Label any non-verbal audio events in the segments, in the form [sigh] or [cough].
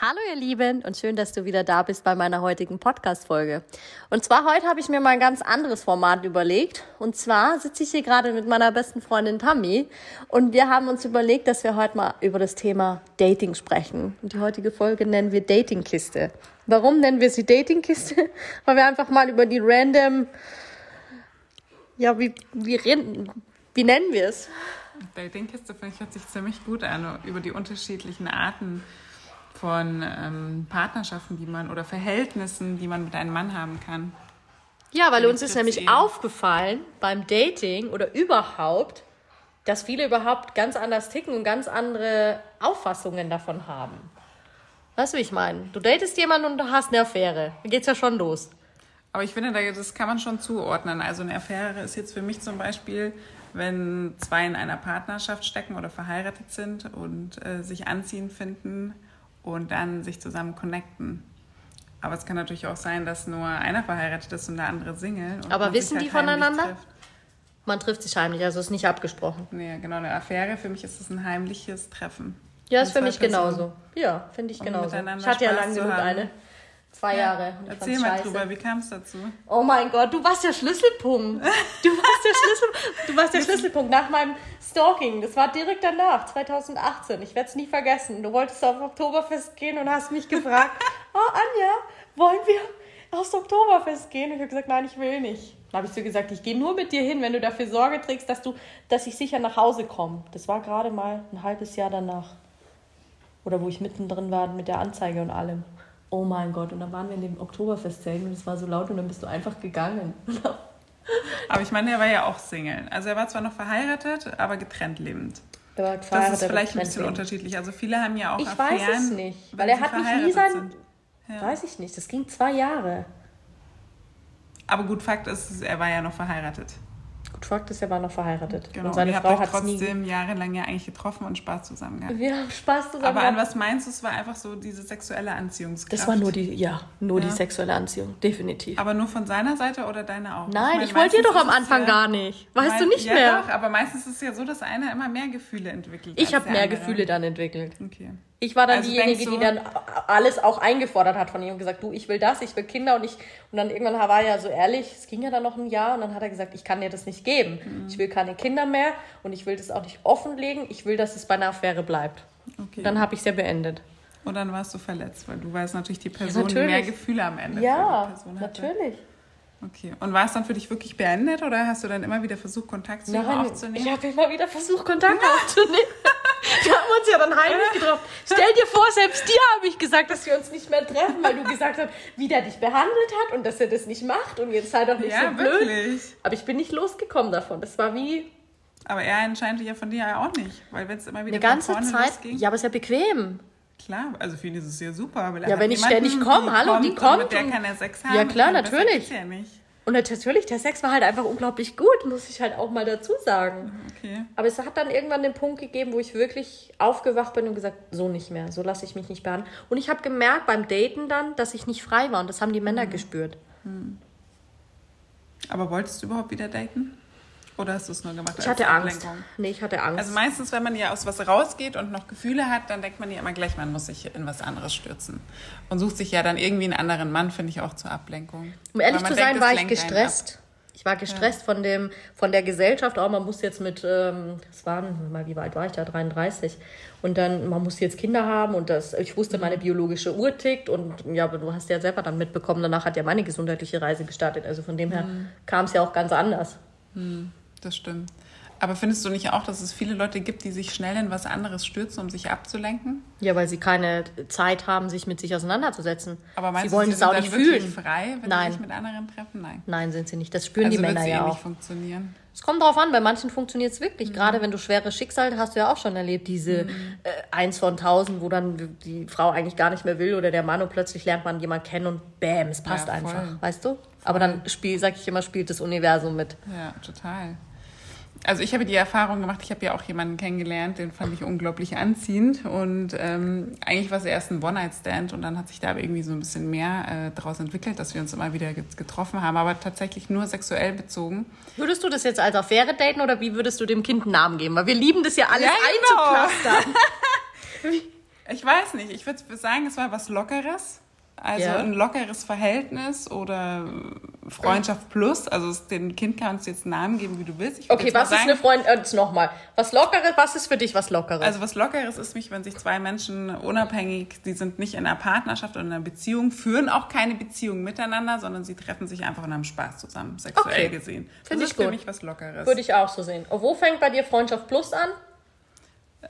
Hallo ihr Lieben und schön, dass du wieder da bist bei meiner heutigen Podcast-Folge. Und zwar heute habe ich mir mal ein ganz anderes Format überlegt. Und zwar sitze ich hier gerade mit meiner besten Freundin Tammy und wir haben uns überlegt, dass wir heute mal über das Thema Dating sprechen. Und die heutige Folge nennen wir Datingkiste. Warum nennen wir sie Datingkiste? [laughs] Weil wir einfach mal über die random, ja, wie, wie, wie nennen wir es? Datingkiste finde ich hört sich ziemlich gut an, über die unterschiedlichen Arten von ähm, Partnerschaften, die man oder Verhältnissen, die man mit einem Mann haben kann. Ja, weil uns ist nämlich eben. aufgefallen beim Dating oder überhaupt, dass viele überhaupt ganz anders ticken und ganz andere Auffassungen davon haben. Weißt du, wie ich meine? Du datest jemanden und du hast eine Affäre. Da geht's ja schon los. Aber ich finde, das kann man schon zuordnen. Also eine Affäre ist jetzt für mich zum Beispiel, wenn zwei in einer Partnerschaft stecken oder verheiratet sind und äh, sich anziehen finden und dann sich zusammen connecten. Aber es kann natürlich auch sein, dass nur einer verheiratet ist und der andere Single. Aber wissen halt die voneinander? Trifft. Man trifft sich heimlich, also ist nicht abgesprochen. Nee, genau, eine Affäre, für mich ist es ein heimliches Treffen. Ja, ist für mich genauso. Ja, finde ich genauso. Ich hatte ja lange genug eine. Zwei ja. Jahre. Erzähl mal drüber, wie kam es dazu? Oh mein Gott, du warst der Schlüsselpunkt. Du warst der, Schlüssel, du warst der Schlüsselpunkt nach meinem Stalking. Das war direkt danach, 2018. Ich werde es nie vergessen. Du wolltest auf Oktoberfest gehen und hast mich gefragt, oh [laughs] Anja, wollen wir aufs Oktoberfest gehen? Und ich habe gesagt, nein, ich will nicht. Dann habe ich so gesagt, ich gehe nur mit dir hin, wenn du dafür Sorge trägst, dass, du, dass ich sicher nach Hause komme. Das war gerade mal ein halbes Jahr danach. Oder wo ich mittendrin war mit der Anzeige und allem oh mein Gott. Und dann waren wir in dem Oktoberfestzelt und es war so laut und dann bist du einfach gegangen. [laughs] aber ich meine, er war ja auch Single. Also er war zwar noch verheiratet, aber getrennt lebend. Das ist vielleicht ein bisschen lebend. unterschiedlich. Also viele haben ja auch Ich Affären, weiß es nicht, weil er hat mich nie sein... Ja. Weiß ich nicht, das ging zwei Jahre. Aber gut, Fakt ist, er war ja noch verheiratet. Fakt ist, er war noch verheiratet. Genau. Und seine und Frau hat trotzdem nie... jahrelang ja eigentlich getroffen und Spaß zusammen gehabt. Wir haben Spaß zusammen Aber an was meinst du? Es war einfach so diese sexuelle Anziehungskraft. Das war nur die, ja, nur ja. die sexuelle Anziehung, definitiv. Aber nur von seiner Seite oder deine auch? Nein, ich, mein, ich wollte dir doch am Anfang ja, gar nicht. Weißt mein, du nicht ja mehr? Ja, doch, aber meistens ist es ja so, dass einer immer mehr Gefühle entwickelt. Ich habe mehr andere. Gefühle dann entwickelt. Okay. Ich war dann also diejenige, die dann alles auch eingefordert hat von ihm und gesagt, du, ich will das, ich will Kinder und ich und dann irgendwann war er ja so ehrlich, es ging ja dann noch ein Jahr und dann hat er gesagt, ich kann dir das nicht geben. Mhm. Ich will keine Kinder mehr und ich will das auch nicht offenlegen, ich will, dass es bei einer Affäre bleibt. Okay. Dann habe ich es ja beendet. Und dann warst du verletzt, weil du warst natürlich die Person, ja, natürlich. die mehr Gefühle am Ende ja, natürlich. Okay. Und war es dann für dich wirklich beendet oder hast du dann immer wieder versucht, Kontakt zu ihm aufzunehmen? Ich habe immer wieder versucht, Kontakt aufzunehmen. [laughs] Wir haben uns ja dann heimlich getroffen. Stell dir vor, selbst dir habe ich gesagt, dass wir uns nicht mehr treffen, weil du gesagt hast, wie der dich behandelt hat und dass er das nicht macht und jetzt sei doch nicht ja, so blöd. Wirklich? Aber ich bin nicht losgekommen davon. Das war wie. Aber er entscheidet ja von dir ja auch nicht, weil wenn es immer wieder Eine ganze Zeit. Losging, ja, aber es ist ja bequem. Klar, also für ihn ist es ja super. Ja, wenn ich ständig komme, hallo, die kommt. Mit der kann er Sex haben. Ja, klar, natürlich. Ja nicht. Und natürlich, der Sex war halt einfach unglaublich gut, muss ich halt auch mal dazu sagen. Okay. Aber es hat dann irgendwann den Punkt gegeben, wo ich wirklich aufgewacht bin und gesagt, so nicht mehr, so lasse ich mich nicht behandeln. Und ich habe gemerkt beim Daten dann, dass ich nicht frei war und das haben die Männer mhm. gespürt. Mhm. Aber wolltest du überhaupt wieder daten? Oder hast du es nur gemacht? Ich hatte Angst. Nee, ich hatte Angst. Also meistens, wenn man ja aus was rausgeht und noch Gefühle hat, dann denkt man ja immer gleich, man muss sich in was anderes stürzen. Und sucht sich ja dann irgendwie einen anderen Mann, finde ich auch zur Ablenkung. Um ehrlich zu sein, denkt, war ich gestresst. Ich war gestresst ja. von dem, von der Gesellschaft. Auch man muss jetzt mit, ähm, das waren, mal, wie alt war ich da? 33. Und dann, man muss jetzt Kinder haben und das, ich wusste, meine biologische Uhr tickt und ja, aber du hast ja selber dann mitbekommen, danach hat ja meine gesundheitliche Reise gestartet. Also von dem her mhm. kam es ja auch ganz anders. Mhm das stimmt. Aber findest du nicht auch, dass es viele Leute gibt, die sich schnell in was anderes stürzen, um sich abzulenken? Ja, weil sie keine Zeit haben, sich mit sich auseinanderzusetzen. Aber meinst sie du, wollen sie es sind auch nicht fühlen. frei, wenn Nein. sie sich mit anderen treffen? Nein. Nein, sind sie nicht. Das spüren Also die Männer eh ja nicht auch. funktionieren. Es kommt drauf an, bei manchen funktioniert es wirklich. Gerade wenn du schwere Schicksale hast, du ja auch schon erlebt, diese äh, eins von tausend, wo dann die Frau eigentlich gar nicht mehr will oder der Mann und plötzlich lernt man jemanden kennen und bam, es passt Ja, voll. einfach, weißt du? Aber dann spiel, sag ich immer, spielt das Universum mit. Ja, total. Also ich habe die Erfahrung gemacht, ich habe ja auch jemanden kennengelernt, den fand ich unglaublich anziehend und ähm, eigentlich war es erst ein One-Night-Stand und dann hat sich da irgendwie so ein bisschen mehr äh, daraus entwickelt, dass wir uns immer wieder get- getroffen haben, aber tatsächlich nur sexuell bezogen. Würdest du das jetzt als Affäre daten oder wie würdest du dem Kind einen Namen geben? Weil wir lieben das ja alles Ja, genau. [laughs] Ich weiß nicht, ich würde sagen, es war was Lockeres. Also Ja. ein lockeres Verhältnis oder Freundschaft plus. Also es- dem Kind kannst du jetzt einen Namen geben, wie du willst. Okay, was ist sagen, eine Freund... Äh, jetzt nochmal. Was Lockeres, was ist für dich was Lockeres? Also was Lockeres ist mich, wenn sich zwei Menschen unabhängig, die sind nicht in einer Partnerschaft oder in einer Beziehung, führen auch keine Beziehung miteinander, sondern sie treffen sich einfach und haben Spaß zusammen, sexuell Okay. gesehen. Find das ich ist für gut. mich was Lockeres. Würde ich auch so sehen. Und wo fängt bei dir Freundschaft Plus an?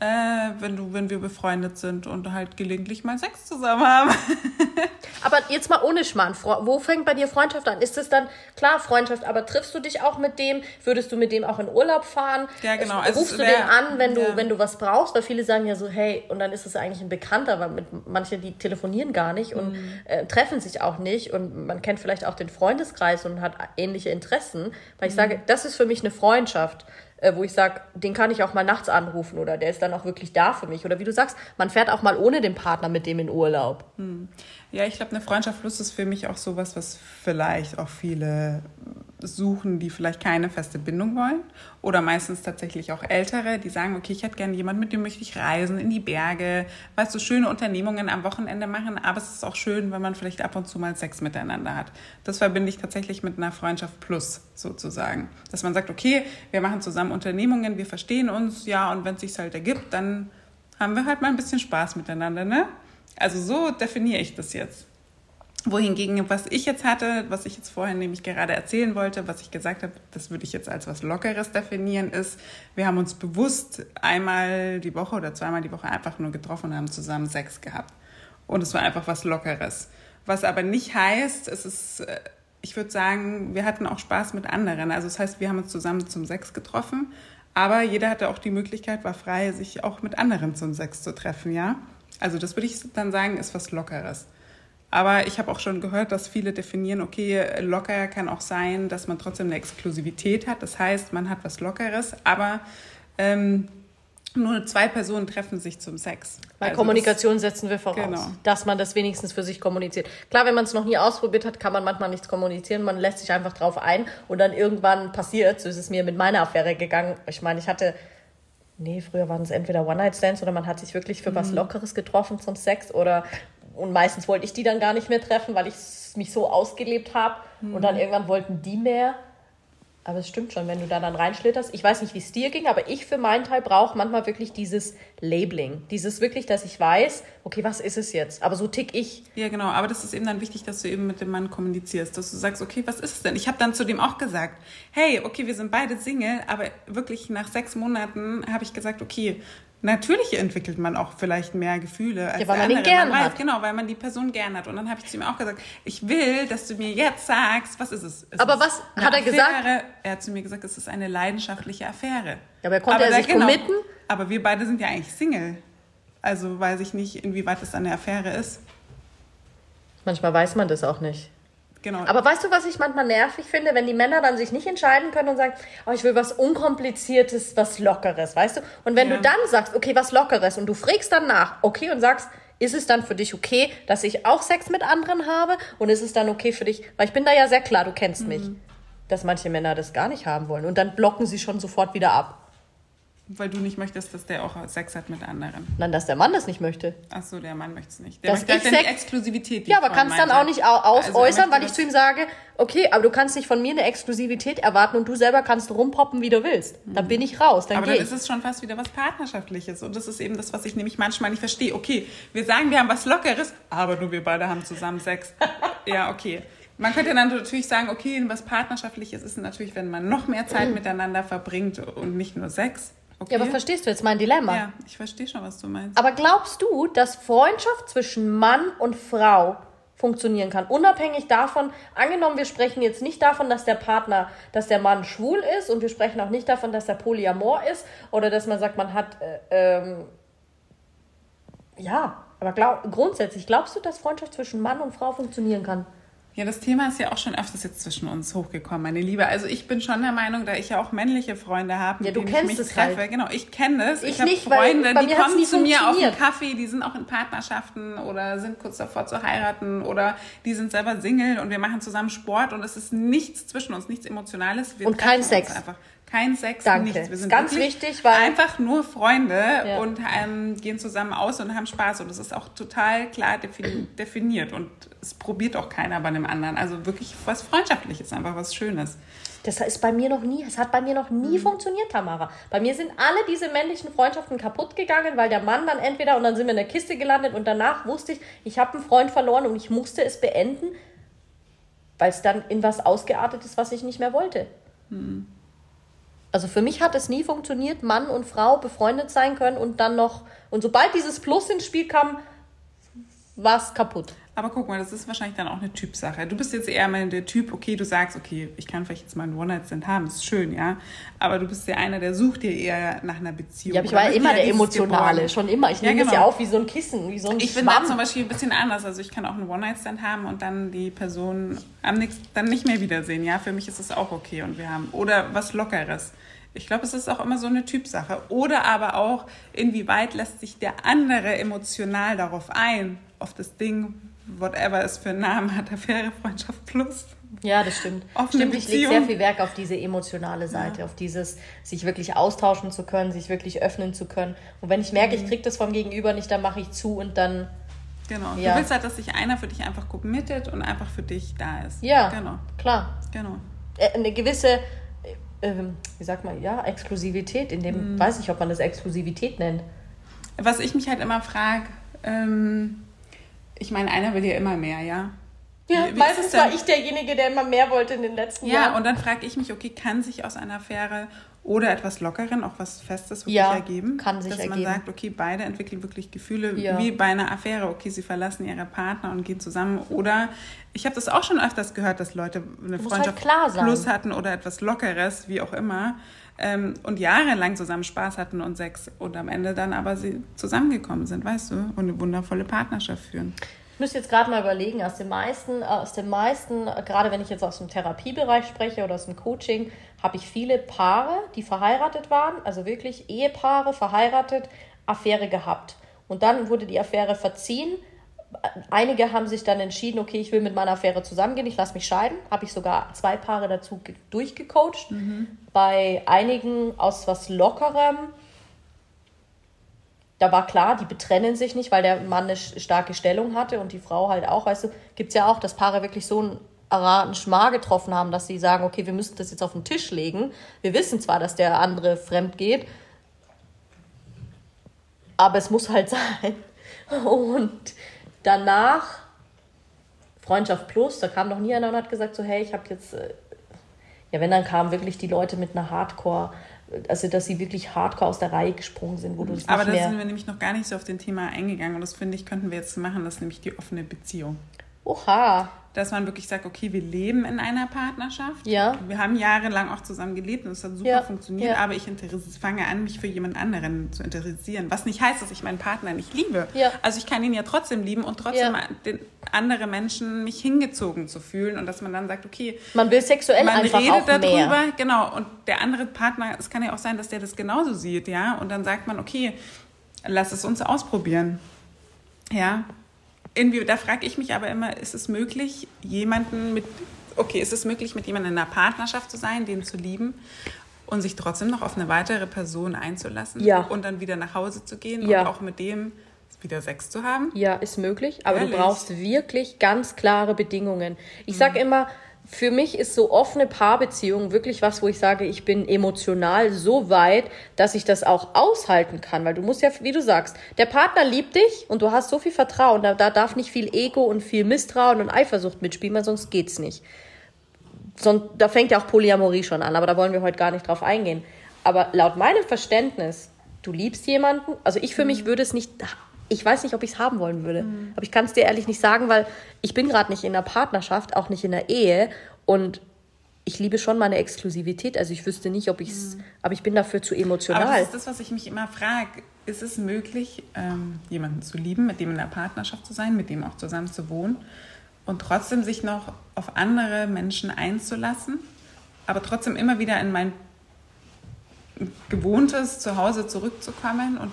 äh, wenn, du, wenn wir befreundet sind und halt gelegentlich mal Sex zusammen haben. [laughs] Aber jetzt mal ohne Schmarrn. Wo fängt bei dir Freundschaft an? Ist es dann, klar, Freundschaft, aber triffst du dich auch mit dem? Würdest du mit dem auch in Urlaub fahren? Ja, genau. Also Rufst du wär- den an, wenn du, ja. wenn du was brauchst? Weil viele sagen ja so, hey, und dann ist es eigentlich ein Bekannter, weil mit, manche, die telefonieren gar nicht und Mhm. äh, treffen sich auch nicht und man kennt vielleicht auch den Freundeskreis und hat ähnliche Interessen. Weil ich Mhm. sage, das ist für mich eine Freundschaft. Äh, Wo ich sage, den kann ich auch mal nachts anrufen oder der ist dann auch wirklich da für mich. Oder wie du sagst, man fährt auch mal ohne den Partner mit dem in Urlaub. Ja, ich glaube, eine Freundschaft plus ist für mich auch sowas, was vielleicht auch viele suchen, die vielleicht keine feste Bindung wollen. Oder meistens tatsächlich auch Ältere, die sagen, okay, ich hätte gerne jemanden, mit dem möchte ich reisen in die Berge, weißt du, schöne Unternehmungen am Wochenende machen. Aber es ist auch schön, wenn man vielleicht ab und zu mal Sex miteinander hat. Das verbinde ich tatsächlich mit einer Freundschaft plus sozusagen. Dass man sagt, okay, wir machen zusammen Unternehmungen, wir verstehen uns, ja, und wenn es sich halt ergibt, dann haben wir halt mal ein bisschen Spaß miteinander, ne? Also so definiere ich das jetzt. Wohingegen, was ich jetzt hatte, was ich jetzt vorhin nämlich gerade erzählen wollte, was ich gesagt habe, das würde ich jetzt als was Lockeres definieren, ist, wir haben uns bewusst einmal die Woche oder zweimal die Woche einfach nur getroffen und haben zusammen Sex gehabt. Und es war einfach was Lockeres. Was aber nicht heißt, es ist, äh, ich würde sagen, wir hatten auch Spaß mit anderen. Also das heißt, wir haben uns zusammen zum Sex getroffen, aber jeder hatte auch die Möglichkeit, war frei, sich auch mit anderen zum Sex zu treffen, ja. Also das würde ich dann sagen, ist was Lockeres. Aber ich habe auch schon gehört, dass viele definieren, okay, locker kann auch sein, dass man trotzdem eine Exklusivität hat. Das heißt, man hat was Lockeres, aber ähm, nur zwei Personen treffen sich zum Sex. Bei Also Kommunikation setzen wir voraus, Genau. dass man das wenigstens für sich kommuniziert. Klar, wenn man es noch nie ausprobiert hat, kann man manchmal nichts kommunizieren. Man lässt sich einfach drauf ein und dann irgendwann passiert, so ist es mir mit meiner Affäre gegangen. Ich meine, ich hatte, nee, früher waren es entweder One-Night-Stands oder man hat sich wirklich für Mhm. was Lockeres getroffen zum Sex oder und meistens wollte ich die dann gar nicht mehr treffen, weil ich mich so ausgelebt habe und dann Mhm. irgendwann wollten die mehr. Aber es stimmt schon, wenn du da dann reinschlitterst. Ich weiß nicht, wie es dir ging, aber ich für meinen Teil brauche manchmal wirklich dieses Labeling. Dieses wirklich, dass ich weiß, okay, was ist es jetzt? Aber so tick ich. Ja, genau. Aber das ist eben dann wichtig, dass du eben mit dem Mann kommunizierst, dass du sagst, okay, was ist es denn? Ich habe dann zu dem auch gesagt, hey, okay, wir sind beide Single, aber wirklich nach sechs Monaten habe ich gesagt, okay, natürlich entwickelt man auch vielleicht mehr Gefühle als Ja, weil man ihn andere. gern man weiß, hat. Genau, weil man die Person gern hat. Und dann habe ich zu ihm auch gesagt, ich will, dass du mir jetzt sagst, was ist es? Ist Aber es was hat er gesagt? Affäre? Er hat zu mir gesagt, es ist eine leidenschaftliche Affäre. Ja, aber konnte er da- sich committen? Aber wir beide sind ja eigentlich Single. Also weiß ich nicht, inwieweit das eine Affäre ist. Manchmal weiß man das auch nicht. Genau. Aber weißt du, was ich manchmal nervig finde, wenn die Männer dann sich nicht entscheiden können und sagen, oh, ich will was Unkompliziertes, was Lockeres, weißt du? Und wenn Ja. du dann sagst, okay, was Lockeres und du fragst dann nach, okay, und sagst, ist es dann für dich okay, dass ich auch Sex mit anderen habe? Und ist es dann okay für dich, weil ich bin da ja sehr klar, du kennst mich, dass manche Männer das gar nicht haben wollen. Und dann blocken sie schon sofort wieder ab. Weil du nicht möchtest, dass der auch Sex hat mit anderen. Dann, dass der Mann das nicht möchte. Ach so, der Mann möchte es nicht. Der Dass möchte halt ich die Sex- Exklusivität. Ja, aber kannst dann auch nicht au- aus Also er äußern, weil ich zu ihm sage, okay, aber du kannst nicht von mir eine Exklusivität erwarten und du selber kannst rumpoppen, wie du willst. Dann bin ich raus, dann Aber dann ich. ist es schon fast wieder was Partnerschaftliches. Und das ist eben das, was ich nämlich manchmal nicht verstehe. Okay, wir sagen, wir haben was Lockeres, aber nur wir beide haben zusammen Sex. [laughs] ja, okay. Man könnte dann natürlich sagen, okay, was partnerschaftliches ist natürlich, wenn man noch mehr Zeit miteinander verbringt und nicht nur Sex. Okay. Ja, aber verstehst du jetzt mein Dilemma? Ja, ich verstehe schon, was du meinst. Aber glaubst du, dass Freundschaft zwischen Mann und Frau funktionieren kann? Unabhängig davon, angenommen, wir sprechen jetzt nicht davon, dass der Partner, dass der Mann schwul ist und wir sprechen auch nicht davon, dass er Polyamor ist oder dass man sagt, man hat, äh, ähm, ja, aber glaub, grundsätzlich, glaubst du, dass Freundschaft zwischen Mann und Frau funktionieren kann? Ja, das Thema ist ja auch schon öfters jetzt zwischen uns hochgekommen, meine Liebe. Also ich bin schon der Meinung, da ich ja auch männliche Freunde habe, ja, mit du denen kennst ich mich es treffe. Halt. Genau, ich kenne das. Ich, ich habe Freunde, die kommen zu mir auf den funktioniert. Kaffee, die sind auch in Partnerschaften oder sind kurz davor zu heiraten oder die sind selber Single und wir machen zusammen Sport und es ist nichts zwischen uns, nichts Emotionales. Wir Und kein Sex. Einfach. Kein Sex, Danke. nichts. Wir sind Ganz wichtig, weil- einfach nur Freunde Ja. und ähm, gehen zusammen aus und haben Spaß und es ist auch total klar defini definiert und es probiert auch keiner bei dem anderen. Also wirklich was Freundschaftliches, einfach was Schönes. Das ist bei mir noch nie, es hat bei mir noch nie funktioniert, Tamara. Bei mir sind alle diese männlichen Freundschaften kaputt gegangen, weil der Mann dann entweder und dann sind wir in der Kiste gelandet und danach wusste ich, ich habe einen Freund verloren und ich musste es beenden, weil es dann in was ausgeartet ist, was ich nicht mehr wollte. Also für mich hat es nie funktioniert, Mann und Frau befreundet sein können und dann noch, und sobald dieses Plus ins Spiel kam, war es kaputt. Aber guck mal, das ist wahrscheinlich dann auch eine Typsache. Du bist jetzt eher mal der Typ, okay, du sagst, okay, ich kann vielleicht jetzt mal einen One-Night-Stand haben, ist schön, ja. Aber du bist ja einer, der sucht dir eher nach einer Beziehung. Ja, aber ich war immer ja der Emotionale, schon immer. Ich Ja, nehme das genau. ja auf wie so ein Kissen, wie so ein Ich bin da Schwamm. zum Beispiel ein bisschen anders. Also ich kann auch einen One-Night-Stand haben und dann die Person am nächsten, dann nicht mehr wiedersehen. Ja, für mich ist es auch okay und wir haben oder was Lockeres. Ich glaube, es ist auch immer so eine Typsache. Oder aber auch, inwieweit lässt sich der andere emotional darauf ein, auf das Ding, whatever es für einen Namen hat, Affäre, Freundschaft plus. Ja, das stimmt. Offene stimmt, ich lege sehr viel Wert auf diese emotionale Seite, auf dieses, sich wirklich austauschen zu können, sich wirklich öffnen zu können. Und wenn ich merke, Mhm. ich kriege das vom Gegenüber nicht, dann mache ich zu und dann, Genau. Ja. Du willst halt, dass sich einer für dich einfach committet und einfach für dich da ist. ja, Genau. klar. Genau. Äh, Eine gewisse, äh, ähm, wie sagt man, ja, Exklusivität, in dem, Mhm. weiß ich, ob man das Exklusivität nennt. Was ich mich halt immer frage, ähm, ich meine, einer will ja immer mehr, ja? Ja, Wie- wie ist meistens war ich derjenige, der immer mehr wollte in den letzten Ja, Jahren. und dann frage ich mich, okay, kann sich aus einer Affäre oder etwas Lockeren auch was Festes wirklich Ja, ergeben? kann sich Dass ergeben. man sagt, okay, beide entwickeln wirklich Gefühle Ja. wie bei einer Affäre. Okay, sie verlassen ihre Partner und gehen zusammen. Oder ich habe das auch schon öfters gehört, dass Leute eine Muss Freundschaft halt plus hatten oder etwas Lockeres, wie auch immer. Ähm, und jahrelang zusammen Spaß hatten und Sex und am Ende dann aber sie zusammengekommen sind, weißt du, und eine wundervolle Partnerschaft führen. Ich müsste jetzt gerade mal überlegen, aus den meisten, aus den meisten, gerade wenn ich jetzt aus dem Therapiebereich spreche oder aus dem Coaching, habe ich viele Paare, die verheiratet waren, also wirklich Ehepaare, verheiratet, Affäre gehabt. Und dann wurde die Affäre verziehen. Einige haben sich dann entschieden, okay, ich will mit meiner Affäre zusammengehen, ich lasse mich scheiden. Habe ich sogar zwei Paare dazu ge- durchgecoacht. Bei einigen aus was Lockerem da war klar, die betrennen sich nicht, weil der Mann eine starke Stellung hatte und die Frau halt auch, weißt du, gibt es ja auch, dass Paare wirklich so einen erraten Schmar getroffen haben, dass sie sagen, okay, wir müssen das jetzt auf den Tisch legen. Wir wissen zwar, dass der andere fremd geht, aber es muss halt [laughs] sein. Und danach Freundschaft Plus, da kam noch nie einer und hat gesagt so, hey, ich habe jetzt, äh, ja, wenn dann kamen wirklich die Leute mit einer Hardcore, also dass sie wirklich Hardcore aus der Reihe gesprungen sind, wo du es nicht Aber da sind wir nämlich noch gar nicht so auf den Thema eingegangen und das finde ich, könnten wir jetzt machen, das ist nämlich die offene Beziehung. Oha. Dass man wirklich sagt, okay, wir leben in einer Partnerschaft. Ja. Wir haben jahrelang auch zusammen gelebt und es hat super Ja, funktioniert, ja. aber ich fange an, mich für jemand anderen zu interessieren. Was nicht heißt, dass ich meinen Partner nicht liebe. Ja. Also ich kann ihn ja trotzdem lieben und trotzdem den andere Menschen mich hingezogen zu fühlen und dass man dann sagt, okay, Man will sexuell man einfach redet auch darüber, mehr. genau, und der andere Partner, es kann ja auch sein, dass der das genauso sieht, ja, und dann sagt man, okay, lass es uns ausprobieren, ja. Irgendwie, da frage ich mich aber immer, ist es möglich, jemanden mit, okay, ist es möglich, mit jemandem in einer Partnerschaft zu sein, den zu lieben und sich trotzdem noch auf eine weitere Person einzulassen Ja. und dann wieder nach Hause zu gehen Ja. und auch mit dem wieder Sex zu haben? Ja, ist möglich, aber Ehrlich? du brauchst wirklich ganz klare Bedingungen. Ich Mhm. sag immer, für mich ist so offene Paarbeziehung wirklich was, wo ich sage, ich bin emotional so weit, dass ich das auch aushalten kann. Weil du musst ja, wie du sagst, der Partner liebt dich und du hast so viel Vertrauen. Da, da darf nicht viel Ego und viel Misstrauen und Eifersucht mitspielen, weil sonst geht's nicht. Sonst, da fängt ja auch Polyamorie schon an, aber da wollen wir heute gar nicht drauf eingehen. Aber laut meinem Verständnis, du liebst jemanden, also ich für mich würde es nicht ich weiß nicht, ob ich es haben wollen würde. Mhm. Aber ich kann es dir ehrlich nicht sagen, weil ich bin gerade nicht in einer Partnerschaft, auch nicht in einer Ehe. Und ich liebe schon meine Exklusivität. Also ich wüsste nicht, ob ich es, mhm. aber ich bin dafür zu emotional. Aber das ist das, was ich mich immer frage. Ist es möglich, ähm, jemanden zu lieben, mit dem in einer Partnerschaft zu sein, mit dem auch zusammen zu wohnen und trotzdem sich noch auf andere Menschen einzulassen, aber trotzdem immer wieder in mein gewohntes Zuhause zurückzukommen und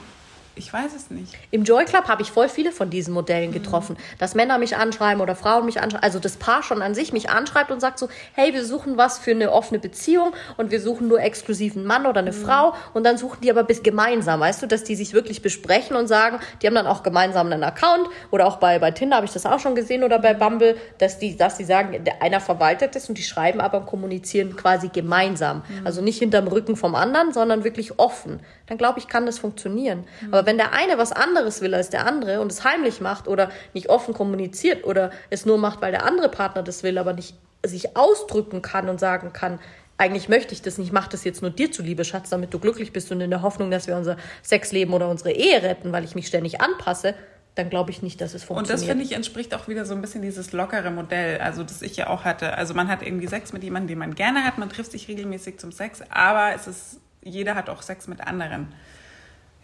ich weiß es nicht. Im Joy Club habe ich voll viele von diesen Modellen getroffen, mhm. dass Männer mich anschreiben oder Frauen mich anschreiben, also das Paar schon an sich mich anschreibt und sagt so, hey, wir suchen was für eine offene Beziehung und wir suchen nur exklusiven Mann oder eine mhm. Frau und dann suchen die aber bis gemeinsam, weißt du, dass die sich wirklich besprechen und sagen, die haben dann auch gemeinsam einen Account oder auch bei, bei Tinder habe ich das auch schon gesehen oder bei Bumble, dass die, dass die sagen, einer verwaltet es und die schreiben aber und kommunizieren quasi gemeinsam. Mhm. Also nicht hinterm Rücken vom anderen, sondern wirklich offen. Dann glaube ich, kann das funktionieren. Mhm. Aber wenn der eine was anderes will als der andere und es heimlich macht oder nicht offen kommuniziert oder es nur macht, weil der andere Partner das will, aber nicht sich ausdrücken kann und sagen kann, eigentlich möchte ich das nicht, ich mache das jetzt nur dir zuliebe, Schatz, damit du glücklich bist und in der Hoffnung, dass wir unser Sexleben oder unsere Ehe retten, weil ich mich ständig anpasse, dann glaube ich nicht, dass es funktioniert. Und das finde ich entspricht auch wieder so ein bisschen dieses lockere Modell, also das ich ja auch hatte. Also man hat irgendwie Sex mit jemandem, den man gerne hat, man trifft sich regelmäßig zum Sex, aber es ist, jeder hat auch Sex mit anderen.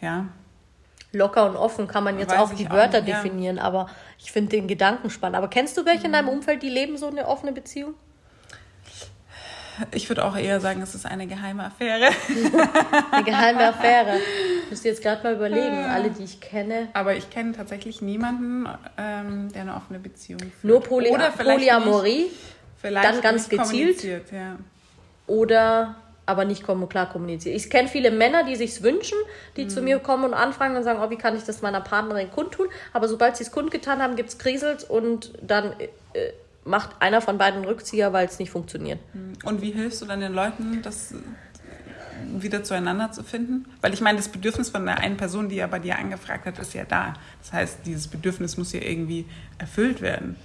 Ja, locker und offen kann man jetzt Weiß auch die Wörter auch, ja. definieren, aber ich finde den Gedanken spannend. Aber kennst du welche in deinem mhm. Umfeld, die leben so eine offene Beziehung? Ich würde auch eher sagen, es ist eine geheime Affäre. [laughs] eine geheime Affäre. Ich müsste jetzt gerade mal überlegen, alle, die ich kenne. Aber ich kenne tatsächlich niemanden, ähm, der eine offene Beziehung führt. Nur Poly Oder Polyamorie, nicht, vielleicht dann ganz gezielt. Ja. Oder aber nicht klar kommunizieren. Ich kenne viele Männer, die sich wünschen, die mhm. zu mir kommen und anfragen und sagen, oh, wie kann ich das meiner Partnerin kundtun? Aber sobald sie es kundgetan haben, gibt es Kriselt und dann äh, macht einer von beiden Rückzieher, weil es nicht funktioniert. Mhm. Und wie hilfst du dann den Leuten, das wieder zueinander zu finden? Weil ich meine, das Bedürfnis von der einen Person, die ja bei dir angefragt hat, ist ja da. Das heißt, dieses Bedürfnis muss ja irgendwie erfüllt werden.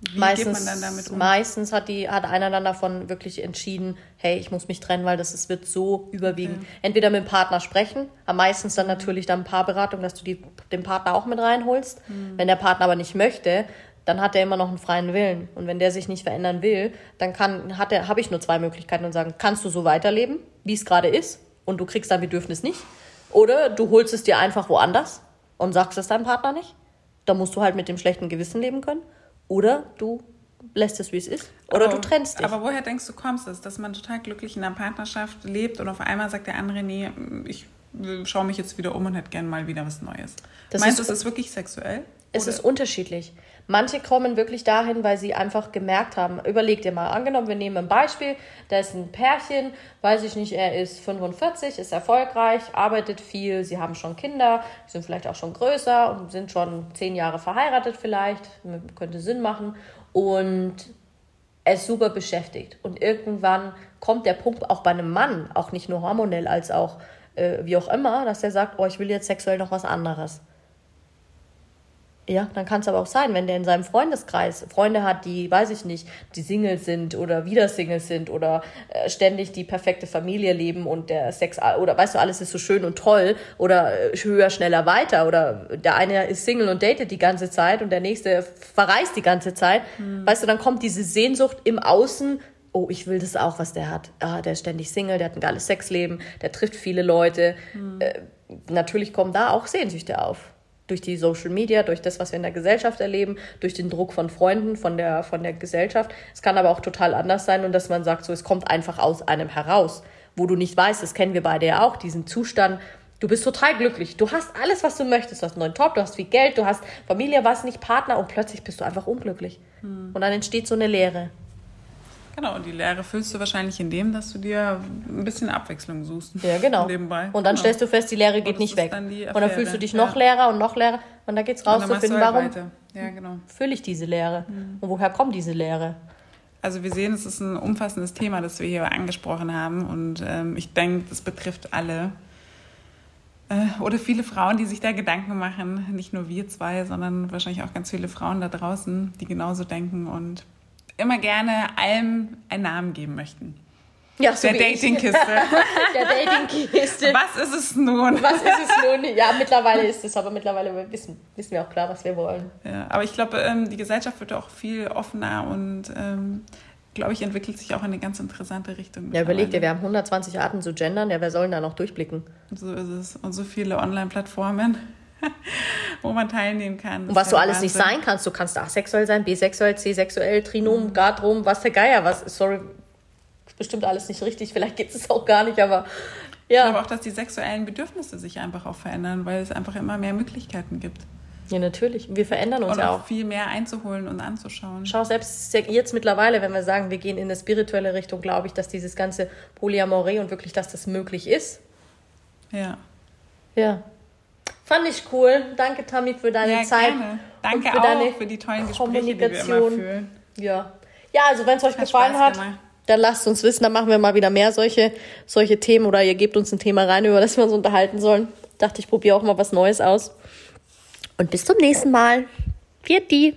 Wie meistens, um? meistens hat, die, hat einer dann davon wirklich entschieden, hey, ich muss mich trennen, weil das ist, wird so überwiegend. Okay. Entweder mit dem Partner sprechen, aber meistens dann natürlich dann Paarberatung, dass du die, den Partner auch mit reinholst. Mhm. Wenn der Partner aber nicht möchte, dann hat er immer noch einen freien Willen. Und wenn der sich nicht verändern will, dann kann, hat er, habe ich nur zwei Möglichkeiten und sagen, kannst du so weiterleben, wie es gerade ist, und du kriegst dein Bedürfnis nicht. Oder du holst es dir einfach woanders und sagst es deinem Partner nicht. Da musst du halt mit dem schlechten Gewissen leben können. Oder du lässt es, wie es ist. Oder aber, du trennst dich. Aber woher denkst du, kommst es, dass man total glücklich in einer Partnerschaft lebt und auf einmal sagt der andere, nee, ich schaue mich jetzt wieder um und hätte gerne mal wieder was Neues. Das Meinst du, es ist wirklich sexuell? Es Oder? ist unterschiedlich. Manche kommen wirklich dahin, weil sie einfach gemerkt haben, überleg dir mal, angenommen, wir nehmen ein Beispiel, da ist ein Pärchen, weiß ich nicht, er ist 45, ist erfolgreich, arbeitet viel, sie haben schon Kinder, sind vielleicht auch schon größer und sind schon zehn Jahre verheiratet vielleicht, könnte Sinn machen und er ist super beschäftigt. Und irgendwann kommt der Punkt auch bei einem Mann, auch nicht nur hormonell, als auch äh, wie auch immer, dass er sagt, oh, ich will jetzt sexuell noch was anderes. Ja, dann kann es aber auch sein, wenn der in seinem Freundeskreis Freunde hat, die, weiß ich nicht, die Single sind oder wieder Single sind oder äh, ständig die perfekte Familie leben und der Sex oder weißt du, alles ist so schön und toll oder äh, höher, schneller, weiter oder der eine ist Single und datet die ganze Zeit und der nächste verreist die ganze Zeit. Mhm. Weißt du, dann kommt diese Sehnsucht im Außen oh, ich will das auch, was der hat. Ah, der ist ständig Single, der hat ein geiles Sexleben, der trifft viele Leute. Mhm. Äh, natürlich kommen da auch Sehnsüchte auf durch die Social Media, durch das, was wir in der Gesellschaft erleben, durch den Druck von Freunden, von der, von der Gesellschaft. Es kann aber auch total anders sein und dass man sagt, so, es kommt einfach aus einem heraus, wo du nicht weißt, das kennen wir beide ja auch, diesen Zustand, Du bist total glücklich. Du hast alles, was du möchtest. Du hast einen neuen Job, du hast viel Geld, du hast Familie, warst nicht Partner und plötzlich bist du einfach unglücklich. Hm. Und dann entsteht so eine Leere. Genau, und die Leere füllst du wahrscheinlich in dem, dass du dir ein bisschen Abwechslung suchst. Ja, genau. Nebenbei. Und dann genau. stellst du fest, die Leere geht nicht weg. Und dann fühlst du dich noch ja. leerer und noch leerer. Und dann geht es raus zu finden, warum ja, genau. fülle ich diese Leere? Mhm. Und woher kommt diese Leere? also wir sehen, es ist ein umfassendes Thema, das wir hier angesprochen haben. Und ähm, ich denke, das betrifft alle. Äh, oder viele Frauen, die sich da Gedanken machen. Nicht nur wir zwei, sondern wahrscheinlich auch ganz viele Frauen da draußen, die genauso denken und immer gerne allem einen Namen geben möchten. Ja, so der Datingkiste. [laughs] der Datingkiste. Was ist es nun? Was ist es nun? Ja, mittlerweile ist es, aber mittlerweile wissen, wissen wir auch klar, was wir wollen. Ja, aber ich glaube, ähm, die Gesellschaft wird auch viel offener und ähm, glaube ich, entwickelt sich auch in eine ganz interessante Richtung. Ja, überleg dir, wir haben 120 Arten zu gendern, ja, wer soll denn da noch durchblicken? So ist es. Und so viele Online-Plattformen, [laughs] wo man teilnehmen kann. Und was du alles Wahnsinn. nicht sein kannst, du kannst asexuell sein, bisexuell, c-sexuell, trinom, mhm. gadrum, was der Geier, was, sorry, bestimmt alles nicht richtig, vielleicht geht es auch gar nicht, aber ja. Ich glaube auch, dass die sexuellen Bedürfnisse sich einfach auch verändern, weil es einfach immer mehr Möglichkeiten gibt. Ja, natürlich. Wir verändern uns und ja auch. viel mehr einzuholen und anzuschauen. Schau, selbst jetzt mittlerweile, wenn wir sagen, wir gehen in eine spirituelle Richtung, glaube ich, dass dieses ganze Polyamorie und wirklich, dass das möglich ist. Ja. Ja. Fand ich cool. Danke, Tammy, für deine ja, Zeit. Gerne. Danke für auch deine für die tollen Gespräche, die wir immer führen. Ja. Ja, also wenn es euch hat gefallen hat, gemacht dann lasst uns wissen, dann machen wir mal wieder mehr solche, solche Themen oder ihr gebt uns ein Thema rein, über das wir uns unterhalten sollen. Dachte ich, probiere auch mal was Neues aus. Und bis zum nächsten Mal. Viert die!